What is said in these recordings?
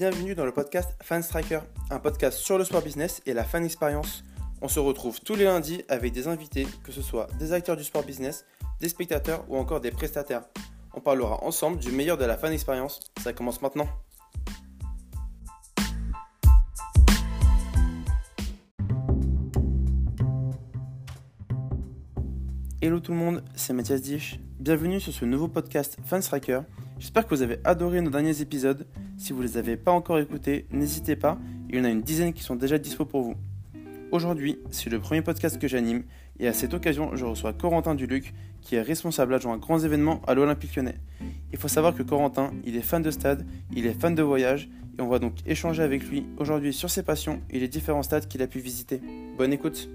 Bienvenue dans le podcast Fan Striker, un podcast sur le sport business et la fan expérience. On se retrouve tous les lundis avec des invités, que ce soit des acteurs du sport business, des spectateurs ou encore des prestataires. On parlera ensemble du meilleur de la fan expérience. Ça commence maintenant. Hello tout le monde, c'est Mathias Dich. Bienvenue sur ce nouveau podcast Fan Striker. J'espère que vous avez adoré nos derniers épisodes. Si vous ne les avez pas encore écoutés, n'hésitez pas, il y en a une dizaine qui sont déjà dispo pour vous. Aujourd'hui, c'est le premier podcast que j'anime et à cette occasion, je reçois Corentin Duluc qui est responsable adjoint grands événements à l'Olympique lyonnais. Il faut savoir que Corentin, il est fan de stade, il est fan de voyage et on va donc échanger avec lui aujourd'hui sur ses passions et les différents stades qu'il a pu visiter. Bonne écoute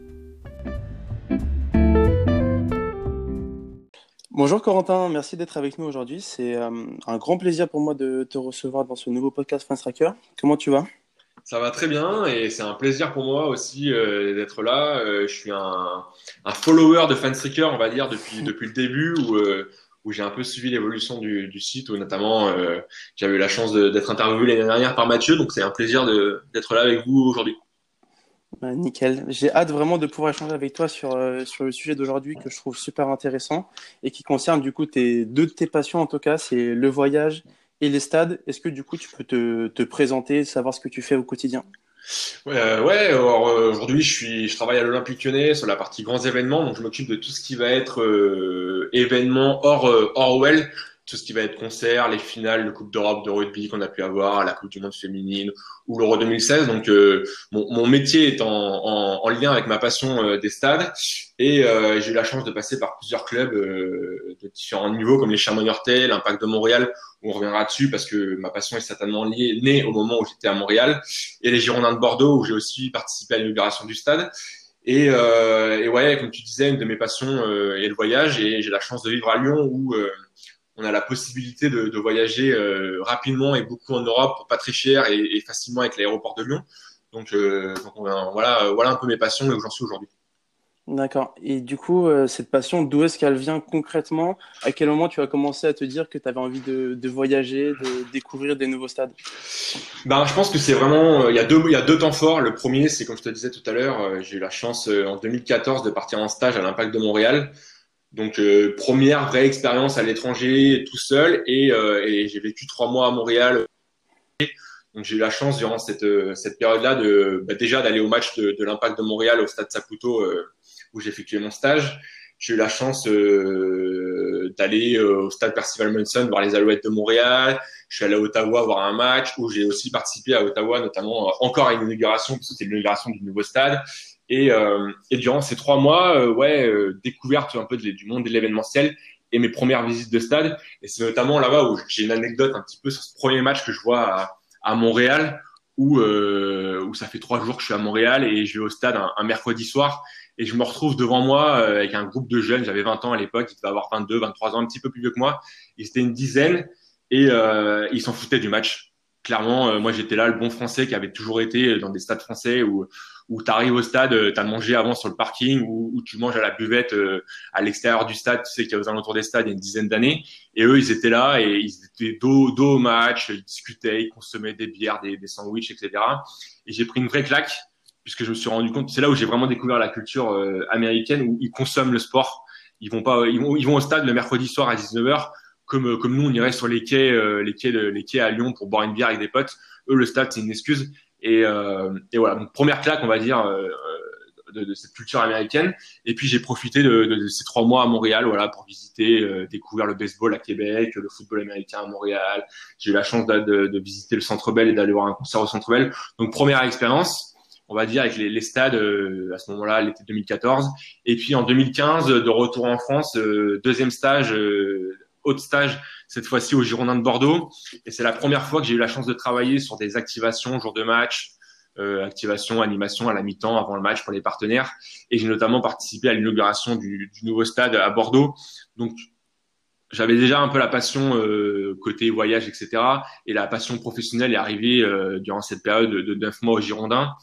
Bonjour Corentin, merci d'être avec nous aujourd'hui. C'est euh, un grand plaisir pour moi de te recevoir dans ce nouveau podcast France Tracker. Comment tu vas? Ça va très bien et c'est un plaisir pour moi aussi euh, d'être là. Euh, je suis un, follower de Fanstricker, on va dire, depuis, depuis le début où, où j'ai un peu suivi l'évolution du, du, site, où notamment j'avais eu la chance d'être interviewé l'année dernière par Mathieu. Donc c'est un plaisir d'être là avec vous aujourd'hui. Bah, nickel. J'ai hâte vraiment de pouvoir échanger avec toi sur, euh, sur le sujet d'aujourd'hui que je trouve super intéressant et qui concerne du coup tes, deux de tes passions en tout cas, c'est le voyage et les stades. Est-ce que du coup tu peux te, te présenter, savoir ce que tu fais au quotidien? Ouais, euh, euh, aujourd'hui je suis, je travaille à l'Olympique Lyonnais sur la partie grands événements, donc je m'occupe de tout ce qui va être euh, événements hors hors well, tout ce qui va être concert, les finales de Coupe d'Europe de rugby qu'on a pu avoir, la Coupe du Monde féminine ou l'Euro 2016. Donc euh, mon, mon, métier est en, en, en, lien avec ma passion euh, des stades et euh, j'ai eu la chance de passer par plusieurs clubs de différents niveaux comme les Chamonix-Hortet, l'Impact de Montréal on reviendra dessus parce que ma passion est certainement liée, née au moment où j'étais à Montréal et les Girondins de Bordeaux où j'ai aussi participé à l'inauguration du stade. Et, et, ouais, comme tu disais, une de mes passions est le voyage et j'ai la chance de vivre à Lyon où on a la possibilité de, de voyager euh, rapidement et beaucoup en Europe pour pas très cher et, et facilement avec l'aéroport de Lyon. Donc, euh, donc voilà, voilà un peu mes passions et où j'en suis aujourd'hui. D'accord. Et du coup, euh, cette passion, d'où est-ce qu'elle vient concrètement? À quel moment tu as commencé à te dire que tu avais envie de, de, voyager, de découvrir des nouveaux stades? Ben, Je pense que c'est vraiment, il y, a deux, il y a deux temps forts. Le premier, c'est comme je te disais tout à l'heure, j'ai eu la chance en 2014 de partir en stage à l'Impact de Montréal. Donc euh, première vraie expérience à l'étranger tout seul et, euh, et j'ai vécu trois mois à Montréal. Donc j'ai eu la chance durant cette, euh, cette période-là de bah, déjà d'aller au match de, de l'Impact de Montréal au Stade Saputo euh, où j'ai effectué mon stage. J'ai eu la chance euh, d'aller au Stade Percival Munson voir les Alouettes de Montréal. Je suis allé à Ottawa voir un match où j'ai aussi participé à Ottawa, notamment encore à une inauguration parce que c'était l'inauguration du nouveau stade. Et, euh, et durant ces trois mois, euh, ouais, euh, découverte un peu du monde de l'événementiel et mes premières visites de stade. Et c'est notamment là-bas où j'ai une anecdote un petit peu sur ce premier match que je vois à, Montréal, où, où ça fait trois jours que je suis à Montréal et je vais au stade un, un mercredi soir. Et je me retrouve devant moi avec un groupe de jeunes. J'avais 20 ans à l'époque, ils devaient avoir 22, 23 ans, un petit peu plus vieux que moi. Ils étaient une dizaine et euh, ils s'en foutaient du match. Clairement, moi j'étais là, le bon français qui avait toujours été dans des stades français où où tu arrives au stade, euh, tu as mangé avant sur le parking, ou, ou tu manges à la buvette euh, à l'extérieur du stade, tu sais qu'il y a aux alentours des stades il y a une dizaine d'années. Et eux, ils étaient là et ils étaient dos, dos au match, ils discutaient, ils consommaient des bières, des, des sandwichs, etc. Et j'ai pris une vraie claque puisque je me suis rendu compte, c'est là où j'ai vraiment découvert la culture euh, américaine où ils consomment le sport. Ils vont pas, ils vont, ils vont au stade le mercredi soir à 19h, comme nous on irait sur les quais, les quais, les quais à Lyon pour boire une bière avec des potes. Eux, le stade c'est une excuse. Et, euh, voilà, donc première claque, on va dire, euh, de, cette culture américaine. Et puis j'ai profité de, ces trois mois à Montréal, voilà, pour visiter, euh, découvrir le baseball à Québec, le football américain à Montréal. J'ai eu la chance de, visiter le Centre Bell et d'aller voir un concert au Centre Bell. Donc première expérience, on va dire avec les stades à ce moment-là, l'été 2014. Et puis en 2015, de retour en France, deuxième stage, haute stage cette fois-ci au Girondin de Bordeaux. Et c'est la première fois que j'ai eu la chance de travailler sur des activations, jour de match, euh, activation, animation à la mi-temps avant le match pour les partenaires. Et j'ai notamment participé à l'inauguration du, nouveau stade à Bordeaux. Donc j'avais déjà un peu la passion euh, côté voyage, etc. Et la passion professionnelle est arrivée euh, durant cette période de neuf mois au Girondin.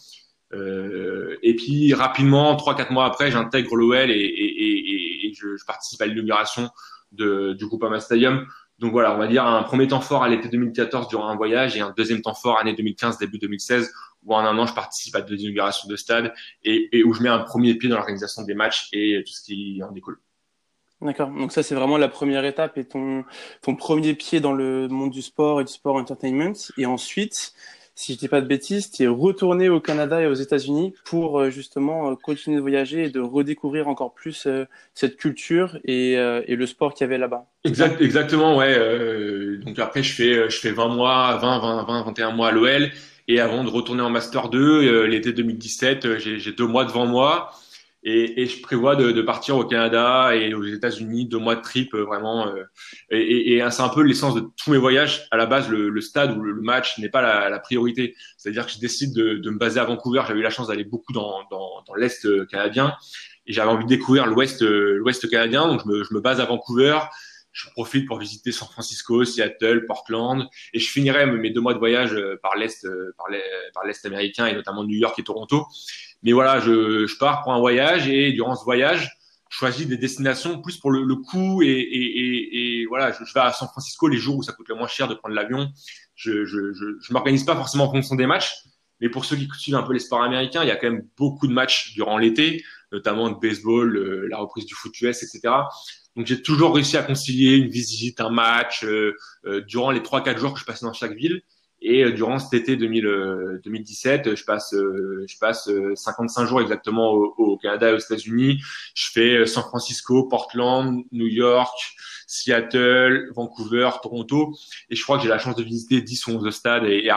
Et puis rapidement, trois quatre mois après, j'intègre l'OL et je, je, participe à l'inauguration de, du Groupama Stadium. Donc voilà, on va dire un premier temps fort à l'été 2014 durant un voyage et un deuxième temps fort année 2015, début 2016, où en un an je participe à deux inaugurations de stade et, où je mets un premier pied dans l'organisation des matchs et tout ce qui en découle. D'accord. Donc ça, c'est vraiment la première étape et ton premier pied dans le monde du sport et du sport entertainment. Et ensuite, si je dis pas de bêtises, tu es retourné au Canada et aux États-Unis pour euh, justement euh, continuer de voyager et de redécouvrir encore plus euh, cette culture et, et le sport qu'il y avait là-bas. Exact, exactement, ouais. donc après, je fais, je fais 20 mois, 20, 20, 20, 21 mois à l'OL. Et avant de retourner en Master 2, l'été 2017, j'ai deux mois devant moi. Et, et, je prévois de, de, partir au Canada et aux États-Unis, deux mois de trip euh, vraiment. Euh, et, et c'est un peu l'essence de tous mes voyages. À la base, le, le stade ou le, match n'est pas la, la priorité. C'est-à-dire que je décide de, de, me baser à Vancouver. J'avais eu la chance d'aller beaucoup dans, dans, dans l'est euh, canadien et j'avais envie de découvrir l'ouest l'ouest canadien. Donc je me, je me base à Vancouver. Je profite pour visiter San Francisco, Seattle, Portland, et je finirai mes deux mois de voyage par l'est, par l'est américain et notamment New York et Toronto. Mais voilà, je, je, pars pour un voyage et durant ce voyage, je choisis des destinations plus pour le, le coût et, et, et, voilà, je, je, vais à San Francisco les jours où ça coûte le moins cher de prendre l'avion. Je, je, je, je m'organise pas forcément en fonction des matchs, mais pour ceux qui suivent un peu les sports américains, il y a quand même beaucoup de matchs durant l'été, notamment de baseball, euh, la reprise du foot US, etc. Donc j'ai toujours réussi à concilier une visite, un match euh, euh, durant les trois quatre jours que je passais dans chaque ville. Et euh, durant cet été 2000, 2017, euh, je passe, euh, je passe 55 jours exactement au, au Canada et aux États-Unis. Je fais San Francisco, Portland, New York, Seattle, Vancouver, Toronto. Et je crois que j'ai la chance de visiter 10 ou 11 stades et, et.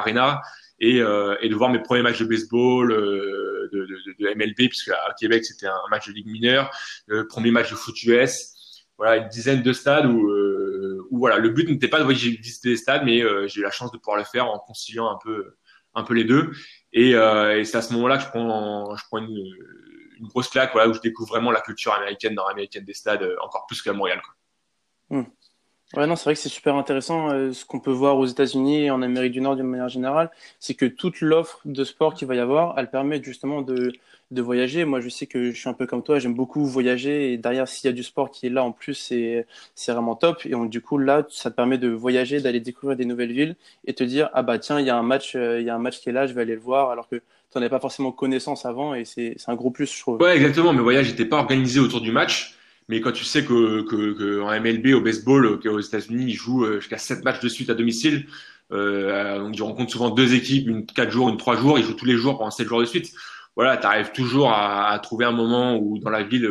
Et, euh, et, de voir mes premiers matchs de baseball, euh, de, de, de, MLB, puisque à Québec c'était un match de ligue mineure, le premier match de foot US, voilà une dizaine de stades où, euh, voilà le but n'était pas de visiter des stades mais euh, j'ai eu la chance de pouvoir le faire en conciliant un peu un peu les deux et, euh, c'est à ce moment-là que je prends je prends une, grosse claque voilà où je découvre vraiment la culture américaine nord-américaine des stades encore plus qu'à Montréal. Mmh. Ouais, non, c'est vrai que c'est super intéressant. Euh, ce qu'on peut voir aux États-Unis et en Amérique du Nord d'une manière générale, c'est que toute l'offre de sport qu'il va y avoir, elle permet justement de, de voyager. Moi, je sais que je suis un peu comme toi, j'aime beaucoup voyager et derrière, s'il y a du sport qui est là en plus, c'est, c'est vraiment top. Et donc, du coup, là, ça te permet de voyager, d'aller découvrir des nouvelles villes et te dire, ah bah tiens, il y a un match, euh, il y a un match qui est là, je vais aller le voir, alors que tu n'en avais pas forcément connaissance avant et c'est, c'est un gros plus, je trouve. Ouais, exactement. Mes voyages n'étaient pas organisés autour du match. Mais quand tu sais que, que, que en MLB, au baseball, aux États-Unis, ils jouent euh, jusqu'à sept matchs de suite à domicile. Euh, donc ils rencontrent souvent deux équipes, une quatre jours, une trois jours. Ils jouent tous les jours pendant sept jours de suite. Voilà, tu arrives toujours à, à, trouver un moment où dans la ville,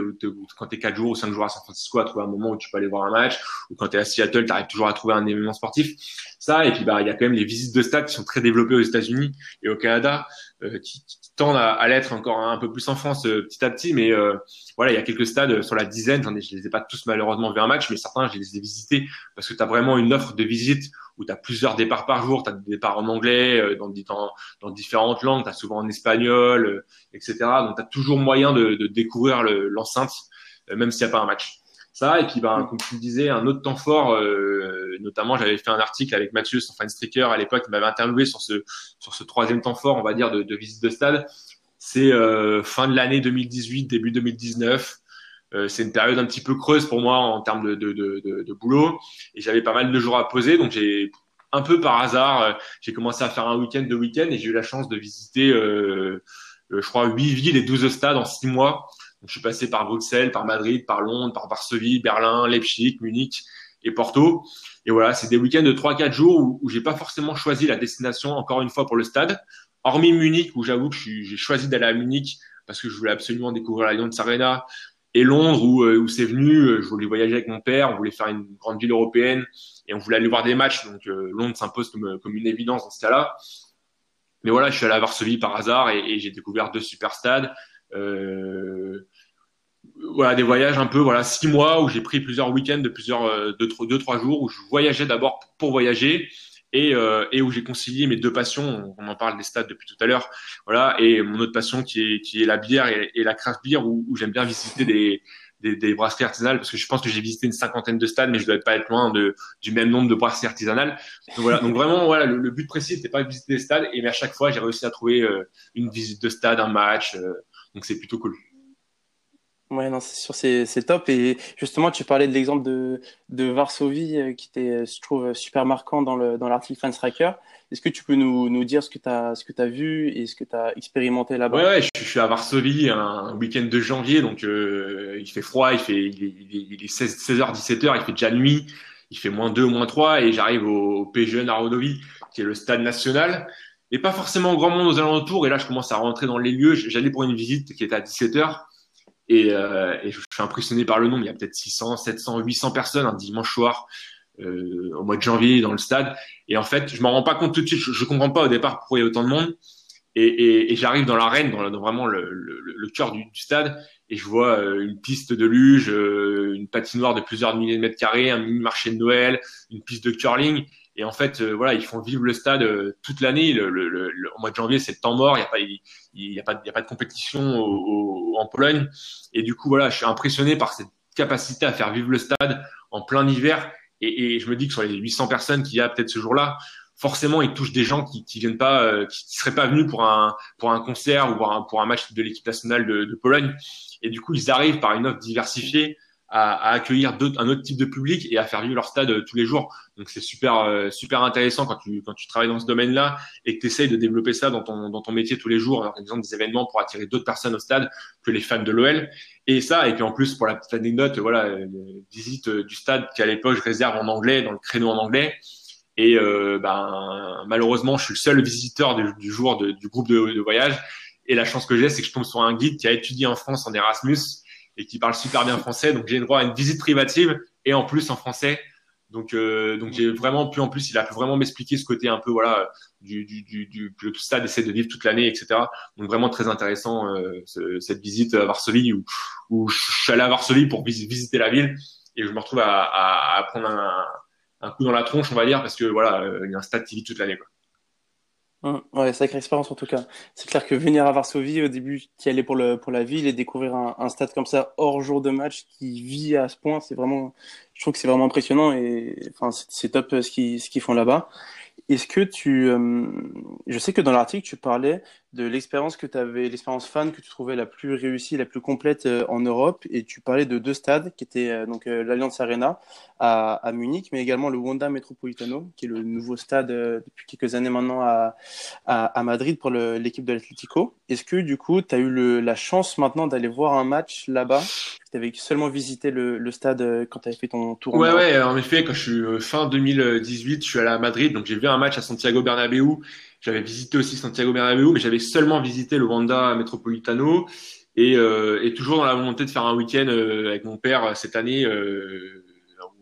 quand tu es quatre jours ou cinq jours à San Francisco, à trouver un moment où tu peux aller voir un match. Ou quand tu es à Seattle, tu arrives toujours à trouver un événement sportif. Ça, et puis bah il y a quand même les visites de stade qui sont très développées aux États-Unis et au Canada, euh, qui, qui, tendent à, à l'être encore un peu plus en France euh, petit à petit. Mais euh, voilà, il y a quelques stades sur la dizaine. J'en ai, je les ai pas tous malheureusement vu un match, mais certains, je les ai visités parce que tu as vraiment une offre de visite où tu as plusieurs départs par jour. Tu as des départs en anglais, euh, dans, dans, dans différentes langues, tu as souvent en espagnol, euh, etc. Donc tu as toujours moyen de, de découvrir l'enceinte, le, même s'il n'y a pas un match. Ça, et puis ben, comme tu le disais, un autre temps fort, euh, notamment j'avais fait un article avec Mathieu, son fan streaker à l'époque, qui m'avait interviewé sur ce, sur ce troisième temps fort, on va dire, de, de visite de stade c'est euh, fin de l'année 2018, début 2019. Euh, c'est une période un petit peu creuse pour moi en termes de, de, de, de boulot et j'avais pas mal de jours à poser, donc j'ai un peu par hasard, euh, j'ai commencé à faire un week-end de week-end et j'ai eu la chance de visiter, euh, je crois, huit villes et 12 stades en six mois. Je suis passé par Bruxelles, par Madrid, par Londres, par Varsovie, Berlin, Leipzig, Munich et Porto. Et voilà, c'est des week-ends de 3-4 jours où, où j'ai pas forcément choisi la destination, encore une fois, pour le stade hormis Munich, où j'avoue que j'ai choisi d'aller à Munich parce que je voulais absolument découvrir la Lyon Arena, et Londres, où, euh, c'est venu, euh, je voulais voyager avec mon père, on voulait faire une grande ville européenne, et on voulait aller voir des matchs, donc euh, Londres s'impose comme, une évidence dans ce cas-là. Mais voilà, je suis allé à Varsovie par hasard et, j'ai découvert deux super stades. Voilà, des voyages un peu, voilà, six mois où j'ai pris plusieurs week-ends de plusieurs, deux, deux, trois jours où je voyageais d'abord pour voyager et, euh, et où j'ai concilié mes deux passions. On en parle des stades depuis tout à l'heure, voilà, et mon autre passion qui est qui est la bière et, la craft beer où, où j'aime bien visiter des des, des brasseries artisanales parce que je pense que j'ai visité une cinquantaine de stades, mais je dois pas être loin de, du même nombre de brasseries artisanales. Donc voilà, donc vraiment voilà, le, le but précis n'était pas de visiter des stades, et mais à chaque fois j'ai réussi à trouver euh, une visite de stade, un match, euh, donc c'est plutôt cool. Ouais, non, c'est sûr, c'est, top. Et justement, tu parlais de l'exemple de, Varsovie euh, qui était, je trouve, super marquant dans, le, dans l'article Fans Tracker. Est-ce que tu peux nous, dire ce que tu as, vu et ce que tu as expérimenté là-bas? Ouais, je, suis à Varsovie un week-end de janvier, donc euh, il fait froid, il, fait, est, il est 16, 16h, 17h, il fait déjà nuit, il fait moins 2, moins 3 et j'arrive au, au Narodovi, qui est le stade national. Et pas forcément grand monde aux alentours. Et là, je commence à rentrer dans les lieux. J'allais pour une visite qui était à 17h. Et, euh, je suis impressionné par le nombre. Il y a peut-être 600, 700, 800 personnes un dimanche soir euh, au mois de janvier dans le stade. Et en fait, je m'en rends pas compte tout de suite. Je, je comprends pas au départ pourquoi il y a autant de monde. Et, et, et j'arrive dans l'arène, dans, dans, vraiment le, le, le cœur du, du, stade, et je vois euh, une piste de luge, euh, une patinoire de plusieurs milliers de mètres carrés, un mini marché de Noël, une piste de curling. Et en fait, euh, voilà, ils font vivre le stade euh, toute l'année. Le, le, le, au mois de janvier, c'est le temps mort. Il n'y a pas, y a pas, y a pas de compétition au, au, en Pologne. Et du coup, voilà, je suis impressionné par cette capacité à faire vivre le stade en plein hiver. Et, et je me dis que sur les 800 personnes qu'il y a peut-être ce jour-là, forcément, ils touchent des gens qui, qui viennent pas, euh, qui, qui seraient pas venus pour un pour un concert ou pour un, pour un match de l'équipe nationale de, de Pologne. Et du coup, ils arrivent par une offre diversifiée à, à accueillir un autre type de public et à faire vivre leur stade euh, tous les jours. Donc c'est super euh, super intéressant quand tu quand tu travailles dans ce domaine-là et que tu essayes de développer ça dans ton dans ton métier tous les jours, par exemple des événements pour attirer d'autres personnes au stade que les fans de l'OL. Et ça et puis en plus pour la petite anecdote, voilà, une visite euh, du stade qui à l'époque je réserve en anglais dans le créneau en anglais. Et euh, ben malheureusement, je suis le seul visiteur du, du jour de, du groupe de voyage. Et la chance que j'ai, c'est que je tombe sur un guide qui a étudié en France en Erasmus et qui parle super bien français. Donc j'ai le droit à une visite privative et en plus en français. Donc euh, donc j'ai vraiment pu en plus il a pu vraiment m'expliquer ce côté un peu voilà du du du, du que le stade essaie de vivre toute l'année etc. Donc vraiment très intéressant euh, ce, cette visite à Varsovie où où je suis allé à Varsovie pour visiter la ville et je me retrouve à, à, à prendre un, un coup dans la tronche on va dire parce que voilà euh, il y a un stade qui vit toute l'année. Mmh, ouais, sacrée expérience en tout cas. C'est clair que venir à Varsovie, au début, tu y allais pour, le, pour la ville et découvrir un, un, stade comme ça hors jour de match qui vit à ce point, c'est vraiment, je trouve que c'est vraiment impressionnant et enfin, c'est top ce qu'ils ce qu'ils font là-bas. Est-ce que tu, euh, je sais que dans l'article tu parlais de l'expérience que tu avais, l'expérience fan que tu trouvais la plus réussie, la plus complète euh, en Europe, et tu parlais de deux stades qui étaient euh, donc euh, Arena à, à, Munich, mais également le Wanda Metropolitano, qui est le nouveau stade euh, depuis quelques années maintenant à, à, Madrid pour l'équipe de l'Atlético. Est-ce que du coup tu as eu le, la chance maintenant d'aller voir un match là-bas? Tu avais seulement visité le, stade quand tu avais fait ton tour. Ouais, en ouais, en effet, quand je suis fin 2018, je suis allé à Madrid, donc j'ai vu un match à Santiago Bernabéu. J'avais visité aussi Santiago Bernabéu, mais j'avais seulement visité le Wanda Metropolitano et, euh, et toujours dans la volonté de faire un week-end euh, avec mon père cette année. Euh,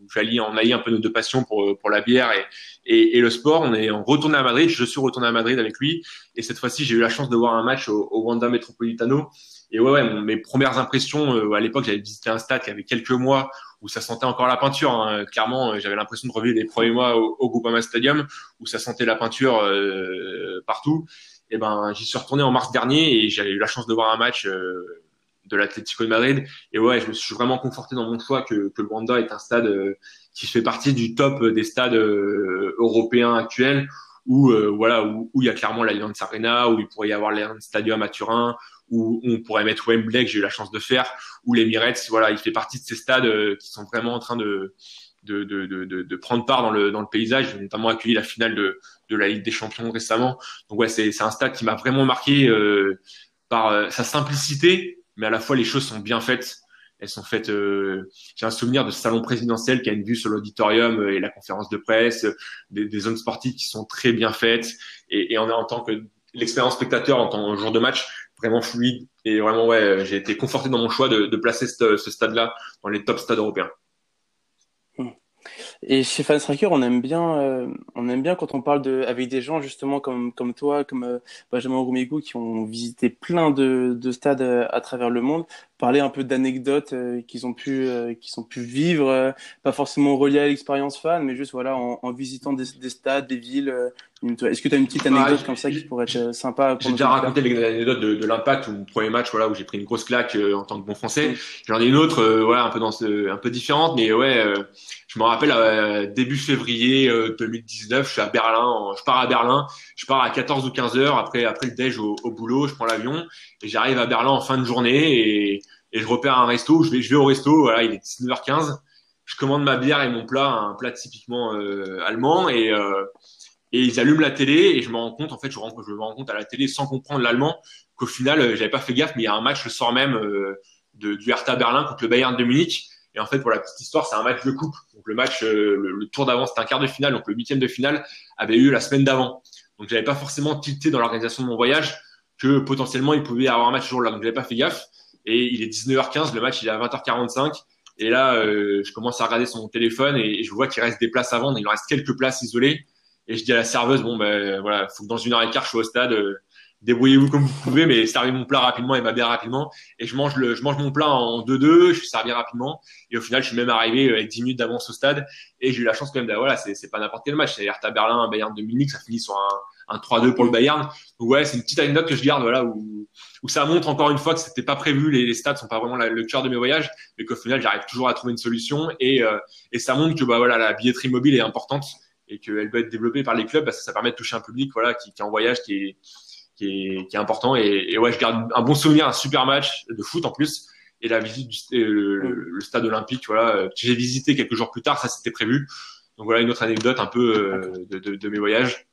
où j'allais en allier un peu nos deux passions pour pour la bière et, et, et, le sport. On est retourné à Madrid. Je suis retourné à Madrid avec lui et cette fois-ci j'ai eu la chance de voir un match au, au Wanda Metropolitano et ouais, ouais mes premières impressions, euh, à l'époque, j'avais visité un stade qui avait quelques mois où ça sentait encore la peinture. Hein. Clairement, euh, j'avais l'impression de revivre les premiers mois au, au Groupama Stadium où ça sentait la peinture euh, partout. Et ben, j'y suis retourné en mars dernier et j'avais eu la chance de voir un match euh, de l'Atlético de Madrid. Et ouais, je me suis vraiment conforté dans mon choix que, que le Wanda est un stade euh, qui fait partie du top des stades euh, européens actuels où voilà où, où il y a clairement l'Allianz Arena, où il pourrait y avoir l'Allianz Stadium à Turin, où on pourrait mettre Wembley que j'ai eu la chance de faire, ou l'Emirates, voilà, il fait partie de ces stades euh, qui sont vraiment en train de de, de, de, de, prendre part dans le, dans le paysage. Notamment accueilli la finale de, de la Ligue des Champions récemment. Donc ouais, c'est, un stade qui m'a vraiment marqué euh, par euh, sa simplicité, mais à la fois les choses sont bien faites. Elles sont faites. Euh, j'ai un souvenir de ce salon présidentiel qui a une vue sur l'auditorium et la conférence de presse, des, des zones sportives qui sont très bien faites. Et, et en, en tant que l'expérience spectateur en tant jour de match, vraiment fluide. Et vraiment, ouais, j'ai été conforté dans mon choix de, placer ce, ce stade-là dans les top stades européens. Et chez Fans Tracker, on aime bien, euh, on aime bien quand on parle de, avec des gens justement comme comme toi, comme euh, Benjamin Roumégou, qui ont visité plein de, de stades euh, à travers le monde, parler un peu d'anecdotes euh, qu'ils ont pu, euh, qu'ils ont pu vivre, euh, pas forcément reliées à l'expérience fan, mais juste voilà en, en visitant des, des, stades, des villes. Est-ce que tu as une petite anecdote comme ça qui pourrait être sympa J'ai déjà raconté l'anecdote de, de l'impact ou premier match, voilà, où j'ai pris une grosse claque en tant que bon français. J'en ai une autre, voilà, un peu dans ce, un peu différente, mais ouais, je me rappelle début février 2019, je suis à Berlin, je pars à Berlin, je pars à 14 ou 15 heures après après le déj au, au boulot, je prends l'avion j'arrive à Berlin en fin de journée et je repère un resto. Je vais, au resto. Voilà, il est 19h15. Je commande ma bière et mon plat, un plat typiquement euh, allemand, et euh, et ils allument la télé et je me rends compte, en fait, je, me rends compte à la télé sans comprendre l'allemand qu'au final, euh, j'avais pas fait gaffe, mais il y a un match le soir même du Hertha Berlin contre le Bayern de Munich. Et en fait, pour la petite histoire, c'est un match de coupe. Donc le match, le, tour d'avant, c'était un quart de finale, donc le huitième de finale avait eu la semaine d'avant. Donc j'avais pas forcément tilté dans l'organisation de mon voyage que potentiellement il pouvait avoir un match ce jour-là. Donc j'avais pas fait gaffe. Et il est 19h15, le match il est à 20h45. Et là, euh, je commence à regarder sur mon téléphone et, je vois qu'il reste des places à vendre. Il reste quelques places isolées. Et je dis à la serveuse, bon ben voilà, faut que dans une heure et quart je sois au stade. Euh, débrouillez-vous comme vous pouvez, mais servez mon plat rapidement et ma bière rapidement. Et je mange le, je mange mon plat en 2-2, je suis servi rapidement. Et au final, je suis même arrivé euh, avec 10 minutes d'avance au stade. Et j'ai eu la chance quand même d'avoir, voilà, c'est pas n'importe quel match. C'est Hertha Berlin, Bayern de Munich, ça finit sur un, un 3-2 pour le Bayern. Donc ouais, c'est une petite anecdote que je garde, voilà, où, où ça montre encore une fois que c'était pas prévu, les, les stades sont pas vraiment le cœur de mes voyages, mais qu'au final, j'arrive toujours à trouver une solution. Et, euh, et ça montre que, bah voilà, la billetterie mobile est importante et qu'elle doit être développée par les clubs parce que ça permet de toucher un public, voilà, qui, est en voyage, qui est, qui est, important. Et, ouais, je garde un bon souvenir, un super match de foot en plus. Et la visite du le, stade olympique, voilà, que j'ai visité quelques jours plus tard, ça c'était prévu. Donc voilà une autre anecdote un peu euh, de, de, mes voyages.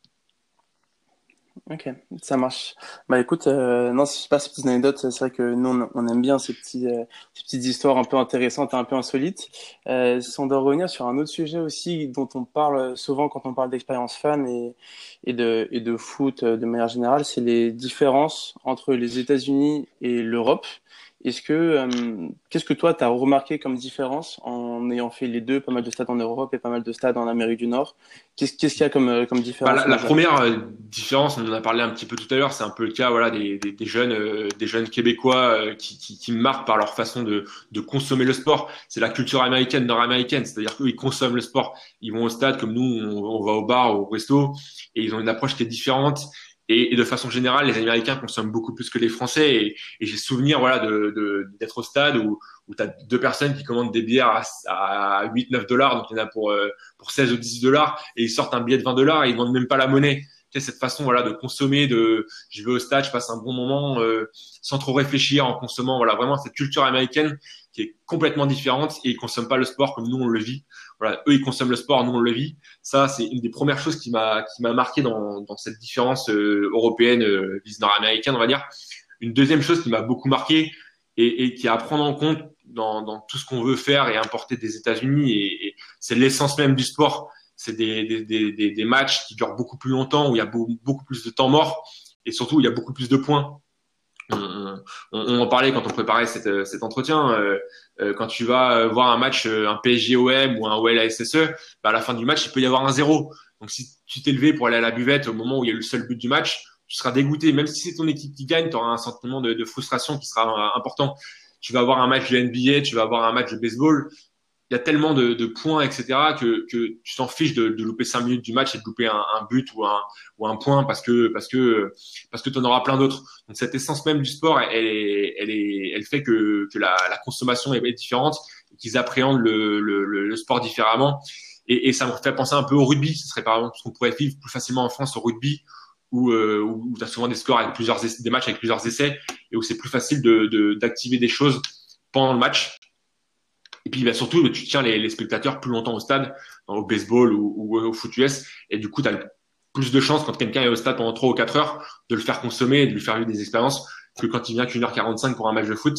Ok, ça marche. Bah écoute, euh, non, c'est pas ces petites anecdotes, c'est vrai que nous on, aime bien ces, petits, euh, ces petites histoires un peu intéressantes et un peu insolites. Euh, si on revenir sur un autre sujet aussi dont on parle souvent quand on parle d'expérience fan et, et, de, et de foot euh, de manière générale, c'est les différences entre les États-Unis et l'Europe. Est-ce que euh, qu'est-ce que toi tu as remarqué comme différence en ayant fait les deux, pas mal de stades en Europe et pas mal de stades en Amérique du Nord? Qu'est-ce qu'il y a comme euh, comme différence bah, La, première euh, différence, on en a parlé un petit peu tout à l'heure, c'est un peu le cas voilà des, des, des jeunes des jeunes québécois qui, qui, qui marquent par leur façon de, de consommer le sport. C'est la culture américaine, nord-américaine, c'est-à-dire qu'eux ils consomment le sport, ils vont au stade comme nous, on, on va au bar, au resto, et ils ont une approche qui est différente et, et, de façon générale, les Américains consomment beaucoup plus que les Français. Et, et j'ai souvenir voilà, d'être de, d'être au stade où, où tu as deux personnes qui commandent des bières à, à 8-9 dollars, donc il y en a pour, euh, pour 16 ou 10 dollars, et ils sortent un billet de 20 dollars et ils vendent même pas la monnaie. Tu sais, cette façon voilà de consommer, de je vais au stade, je passe un bon moment euh, sans trop réfléchir en consommant. Voilà, vraiment cette culture américaine qui est complètement différente et ils consomment pas le sport comme nous on le vit. Voilà, eux ils consomment le sport, nous on le vit. Ça c'est une des premières choses qui m'a qui m'a marqué dans, dans cette différence euh, européenne euh, nord-américaine on va dire. Une deuxième chose qui m'a beaucoup marqué et, et, qui est à prendre en compte dans, dans tout ce qu'on veut faire et importer des États-Unis et, et c'est l'essence même du sport. C'est des, des, des, des, matchs qui durent beaucoup plus longtemps où il y a beaucoup, plus de temps mort et surtout il y a beaucoup plus de points on, en parlait quand on préparait cet, cet entretien. Euh, euh, quand tu vas voir un match, euh, un PSG-OM ou un OL-ASSE, bah à la fin du match, il peut y avoir un zéro. Donc si tu t'es levé pour aller à la buvette au moment où il y a le seul but du match, tu seras dégoûté. Même si c'est ton équipe qui gagne, tu auras un sentiment de, de, frustration qui sera important. Tu vas avoir un match de NBA, tu vas avoir un match de baseball il y a tellement de, de, points, etc., que, que tu t'en fiches de, de, louper cinq minutes du match et de louper un, un, but ou un, ou un point parce que parce que parce que tu en auras plein d'autres. Donc cette essence même du sport, elle est, elle est, elle fait que, que la, la consommation est différente, qu'ils appréhendent le, le, le, sport différemment. Et, et, ça me fait penser un peu au rugby. Ce serait par exemple ce qu'on pourrait vivre plus facilement en France au rugby, où, euh, où tu as souvent des scores avec plusieurs des matchs avec plusieurs essais et où c'est plus facile de d'activer des choses pendant le match et puis bah, surtout, tu tiens les, spectateurs plus longtemps au stade, au baseball ou, ou au foot US. Et du coup, tu as plus de chances quand quelqu'un est au stade pendant 3 ou 4 heures de le faire consommer de lui faire vivre des expériences que quand il vient qu'une heure 45 pour un match de foot.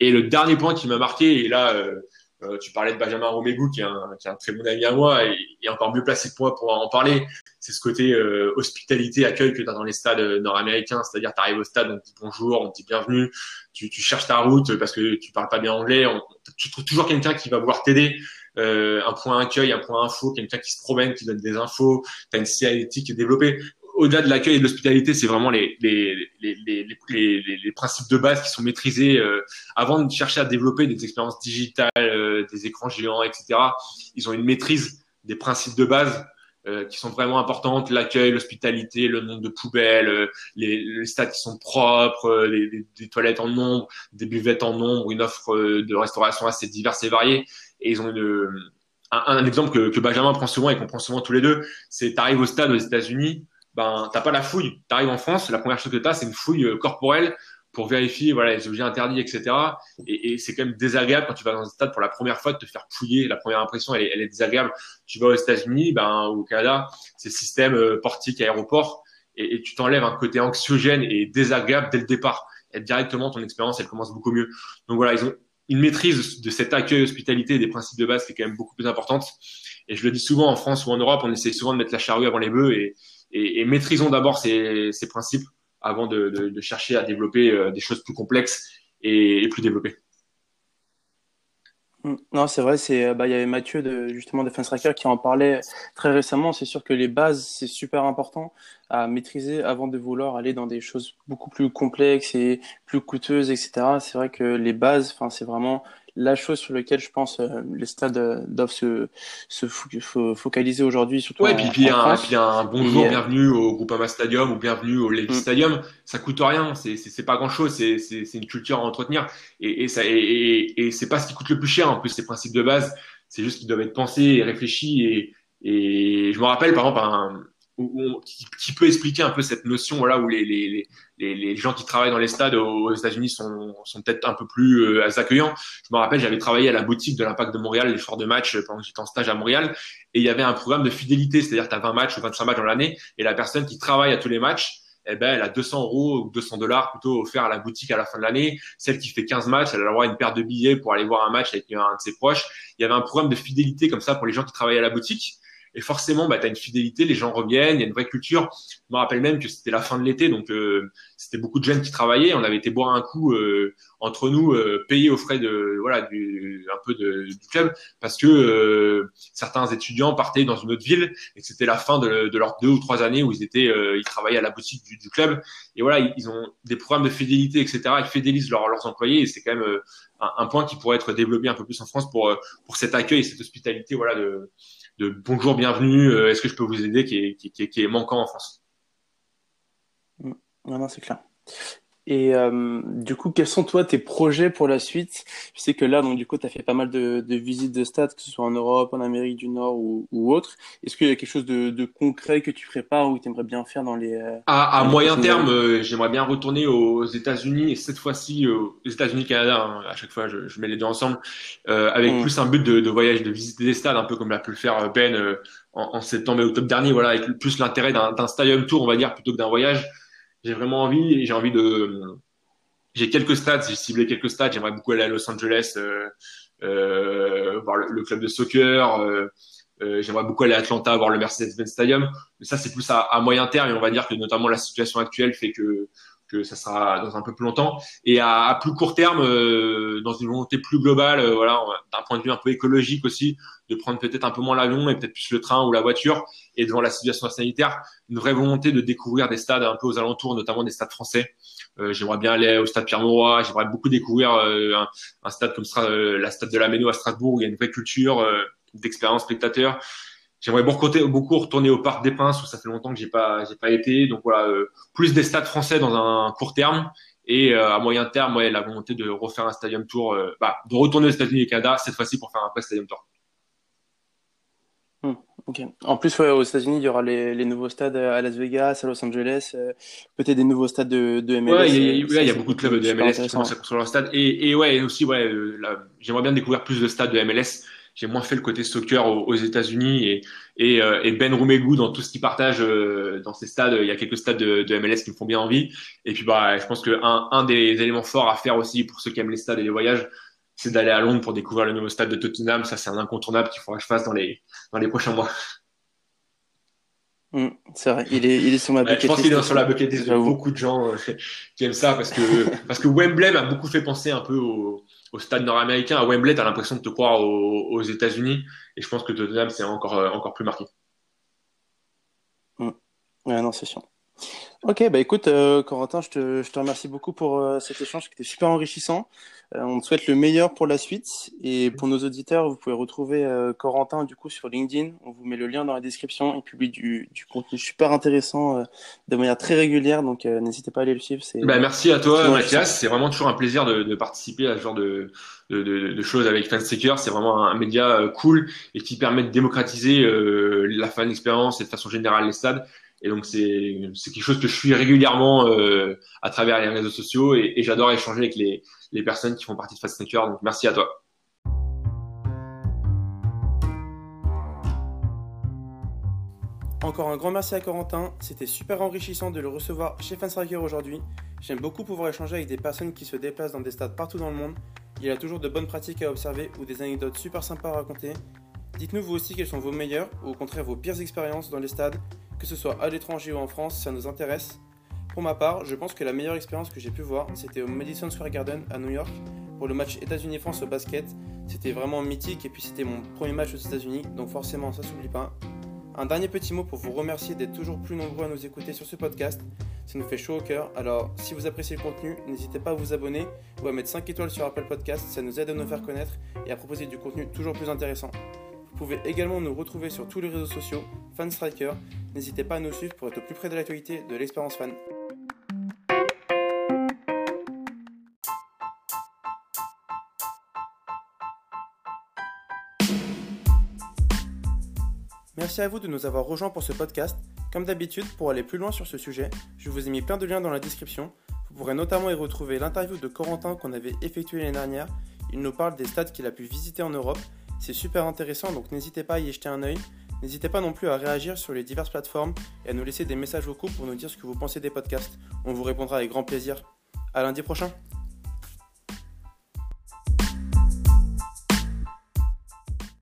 Et le dernier point qui m'a marqué, et là, euh, euh, tu parlais de Benjamin Romégou, qui qui est un très bon ami à moi et, et encore mieux placé que moi pour en parler. C'est ce côté euh, hospitalité, accueil que tu as dans les stades euh, nord-américains. C'est-à-dire, tu arrives au stade, on te dit bonjour, on te dit bienvenue, tu, tu cherches ta route parce que tu parles pas bien anglais. On, tu trouves toujours quelqu'un qui va vouloir t'aider. Euh, un point accueil, un point info, quelqu'un qui se promène, qui donne des infos. Tu as une CIT qui développée au-delà de l'accueil et de l'hospitalité, c'est vraiment les, les, les, les, les, principes de base qui sont maîtrisés euh, avant de chercher à développer des expériences digitales, euh, des écrans géants, etc. Ils ont une maîtrise des principes de base euh, qui sont vraiment importantes, l'accueil, l'hospitalité, le nombre de poubelles, les, les stades qui sont propres, les, toilettes en nombre, des buvettes en nombre, une offre de restauration assez diverse et variée. Et ils ont une, un, un exemple que, que Benjamin prend souvent et qu'on prend souvent tous les deux, c'est tu arrives au stade aux États-Unis, ben t'as pas la fouille. Tu arrives en France, la première chose que tu as, c'est une fouille euh, corporelle pour vérifier voilà les objets interdits, etc. Et, et c'est quand même désagréable quand tu vas dans un stade pour la première fois de te faire fouiller. La première impression, elle est, désagréable. Tu vas aux États-Unis, ben au Canada, c'est système euh, portique aéroport, et, et tu t'enlèves un côté anxiogène et désagréable dès le départ. Et directement, ton expérience, elle commence beaucoup mieux. Donc voilà, ils ont une maîtrise de cet accueil hospitalité des principes de base qui est quand même beaucoup plus importante. Et je le dis souvent en France ou en Europe, on essaie souvent de mettre la charrue avant les bœufs et, et, maîtrisons d'abord ces, principes avant de, chercher à développer euh, des choses plus complexes et, plus développées. Mm. Non, c'est vrai, c'est bah il y avait Mathieu de justement de Tracker qui en parlait très récemment. C'est sûr que les bases c'est super important à maîtriser avant de vouloir aller dans des choses beaucoup plus complexes et plus coûteuses, etc. C'est vrai que les bases, enfin c'est vraiment la chose sur laquelle je pense euh, les stades doivent se, se focaliser aujourd'hui, surtout. Ouais, en, puis, puis, un, puis un bonjour, euh, bienvenue au Groupama Stadium ou bienvenue au Levi mm. Stadium, ça coûte rien, c'est pas grand chose, c'est une culture à entretenir et, et ça et, et, et c'est pas ce qui coûte le plus cher en plus ces principes de base, c'est juste qu'ils doivent être pensés et réfléchis et et je me rappelle par exemple un qui, qui, peut expliquer un peu cette notion voilà où les, les, les, les gens qui travaillent dans les stades aux, États-Unis sont, sont peut-être un peu plus euh, accueillants. Je me rappelle, j'avais travaillé à la boutique de l'Impact de Montréal les soirs de match euh, pendant que j'étais en stage à Montréal et il y avait un programme de fidélité, c'est-à-dire tu as 20 matchs ou 25 matchs dans l'année et la personne qui travaille à tous les matchs eh ben, elle a 200 euros ou 200 dollars plutôt offert à la boutique à la fin de l'année. Celle qui fait 15 matchs, elle a le droit à une paire de billets pour aller voir un match avec un de ses proches. Il y avait un programme de fidélité comme ça pour les gens qui travaillaient à la boutique. Et forcément, bah, tu as une fidélité, les gens reviennent, il y a une vraie culture. Je me rappelle même que c'était la fin de l'été, donc euh, c'était beaucoup de jeunes qui travaillaient. On avait été boire un coup euh, entre nous, euh, payés aux frais de voilà du, un peu de, du club, parce que euh, certains étudiants partaient dans une autre ville et que c'était la fin de, de leurs deux ou trois années où ils étaient, ils travaillaient à la boutique du, du club. Et voilà, ils, ont des programmes de fidélité, etc. Ils fidélisent leurs employés et c'est quand même un, un, point qui pourrait être développé un peu plus en France pour pour cet accueil et cette hospitalité, voilà de de bonjour, bienvenue, euh, est-ce que je peux vous aider qui est, qui, qui, qui est manquant en France? Mm. Non, non, c'est clair. Et euh, du coup, quels sont toi tes projets pour la suite? Je sais que là, donc du coup, tu as fait pas mal de, de, visites de stades, que ce soit en Europe, en Amérique du Nord ou, ou autre. Est-ce qu'il y a quelque chose de, de, concret que tu prépares ou que tu aimerais bien faire dans les... Euh, à, à moyen terme, euh, j'aimerais bien retourner aux États-Unis et cette fois-ci aux États-Unis, Canada. Hein, à chaque fois, je, je, mets les deux ensemble, euh, avec mm. plus un but de, de, voyage, de visiter des stades, un peu comme l'a pu le faire Ben en, en, septembre et octobre dernier. Voilà, avec plus l'intérêt d'un stadium tour, on va dire, plutôt que d'un voyage j'ai vraiment envie, j'ai envie de, j'ai quelques stades, j'ai ciblé quelques stades, j'aimerais beaucoup aller à Los Angeles, euh, euh, voir le, club de soccer, euh, j'aimerais beaucoup aller à Atlanta, voir le Mercedes-Benz Stadium, mais ça c'est plus à, moyen terme et on va dire que notamment la situation actuelle fait que que ça sera dans un peu plus longtemps. Et à, à plus court terme euh, dans une volonté plus globale euh, voilà d'un point de vue un peu écologique aussi de prendre peut-être un peu moins l'avion et peut-être plus le train ou la voiture. Et devant la situation sanitaire une vraie volonté de découvrir des stades un peu aux alentours notamment des stades français. Euh, j'aimerais bien aller au stade Pierre-Mauroy j'aimerais beaucoup découvrir euh, un, un, stade comme sera la stade de la Méno à Strasbourg où il y a une vraie culture d'expérience spectateur J'aimerais beaucoup retourner au Parc des Princes où ça fait longtemps que j'ai pas j'ai pas été. Donc voilà, euh, plus des stades français dans un court terme et euh, à moyen terme, ouais, la volonté de refaire un stadium tour, euh, bah, de retourner aux États-Unis et Canada cette fois-ci pour faire un vrai stadium tour. Hmm, ok. En plus, ouais, aux États-Unis, il y aura les, les, nouveaux stades à Las Vegas, à Los Angeles, euh, peut-être des nouveaux stades de, de MLS. Ouais, il y, a, y a beaucoup de clubs de MLS qui commencent à construire leur stade. Et, et ouais, aussi, ouais, j'aimerais bien découvrir plus de stades de MLS j'ai moins fait le côté soccer aux, aux États-Unis et, et, euh, et, Ben Roumegou dans tout ce qu'il partage euh, dans ces stades. Il y a quelques stades de, de, MLS qui me font bien envie. Et puis bah, je pense que un, un, des éléments forts à faire aussi pour ceux qui aiment les stades et les voyages, c'est d'aller à Londres pour découvrir le nouveau stade de Tottenham. Ça, c'est un incontournable qu'il faudra que je fasse dans les dans les prochains mois. Mmh, c'est vrai, il est, il est sur ma bucket. Je pense qu'il est sur la bucket list de beaucoup de gens euh, qui aiment ça parce que parce que Wembley m'a beaucoup fait penser un peu au, au stade nord-américain, à Wembley, tu as l'impression de te croire aux, États-Unis. Et je pense que Tottenham, c'est encore, euh, encore plus marqué. Mmh. Ouais, non, c'est sûr. Ok, bah écoute, euh, Corentin, je te, je te remercie beaucoup pour euh, cet échange qui était super enrichissant. Euh, on te souhaite le meilleur pour la suite. Et pour nos auditeurs, vous pouvez retrouver euh, Corentin du coup sur LinkedIn. On vous met le lien dans la description. Il publie du, du contenu super intéressant euh, de manière très régulière. Donc n'hésitez pas à aller le suivre. Bah, merci à toi, Mathias. C'est vraiment toujours un plaisir de, de, participer à ce genre de, de, de choses avec Fanseeker. C'est vraiment un, média cool et qui permet de démocratiser la fan expérience et de façon générale les stades. Et donc c'est quelque chose que je suis régulièrement euh, à travers les réseaux sociaux et, j'adore échanger avec les, les personnes qui font partie de Fast. Donc merci à toi. Encore un grand merci à Corentin, c'était super enrichissant de le recevoir chez Fanstriker aujourd'hui. J'aime beaucoup pouvoir échanger avec des personnes qui se déplacent dans des stades partout dans le monde. Il y a toujours de bonnes pratiques à observer ou des anecdotes super sympas à raconter. Dites-nous vous aussi quelles sont vos meilleures ou au contraire vos pires expériences dans les stades, que ce soit à l'étranger ou en France, ça nous intéresse. Pour ma part, je pense que la meilleure expérience que j'ai pu voir, c'était au Madison Square Garden à New York pour le match États-Unis-France au basket. C'était vraiment mythique et puis c'était mon premier match aux États-Unis, donc forcément ça s'oublie pas. Un dernier petit mot pour vous remercier d'être toujours plus nombreux à nous écouter sur ce podcast. Ça nous fait chaud au cœur. Alors, si vous appréciez le contenu, n'hésitez pas à vous abonner ou à mettre 5 étoiles sur Apple Podcast. Ça nous aide à nous faire connaître et à proposer du contenu toujours plus intéressant. Vous pouvez également nous retrouver sur tous les réseaux sociaux, FanStriker. N'hésitez pas à nous suivre pour être au plus près de l'actualité de l'expérience fan. Merci à vous de nous avoir rejoints pour ce podcast. Comme d'habitude, pour aller plus loin sur ce sujet, je vous ai mis plein de liens dans la description. Vous pourrez notamment y retrouver l'interview de Corentin qu'on avait effectuée l'année dernière. Il nous parle des stades qu'il a pu visiter en Europe. C'est super intéressant, donc n'hésitez pas à y jeter un œil. N'hésitez pas non plus à réagir sur les diverses plateformes et à nous laisser des messages vocaux pour nous dire ce que vous pensez des podcasts. On vous répondra avec grand plaisir. À lundi prochain!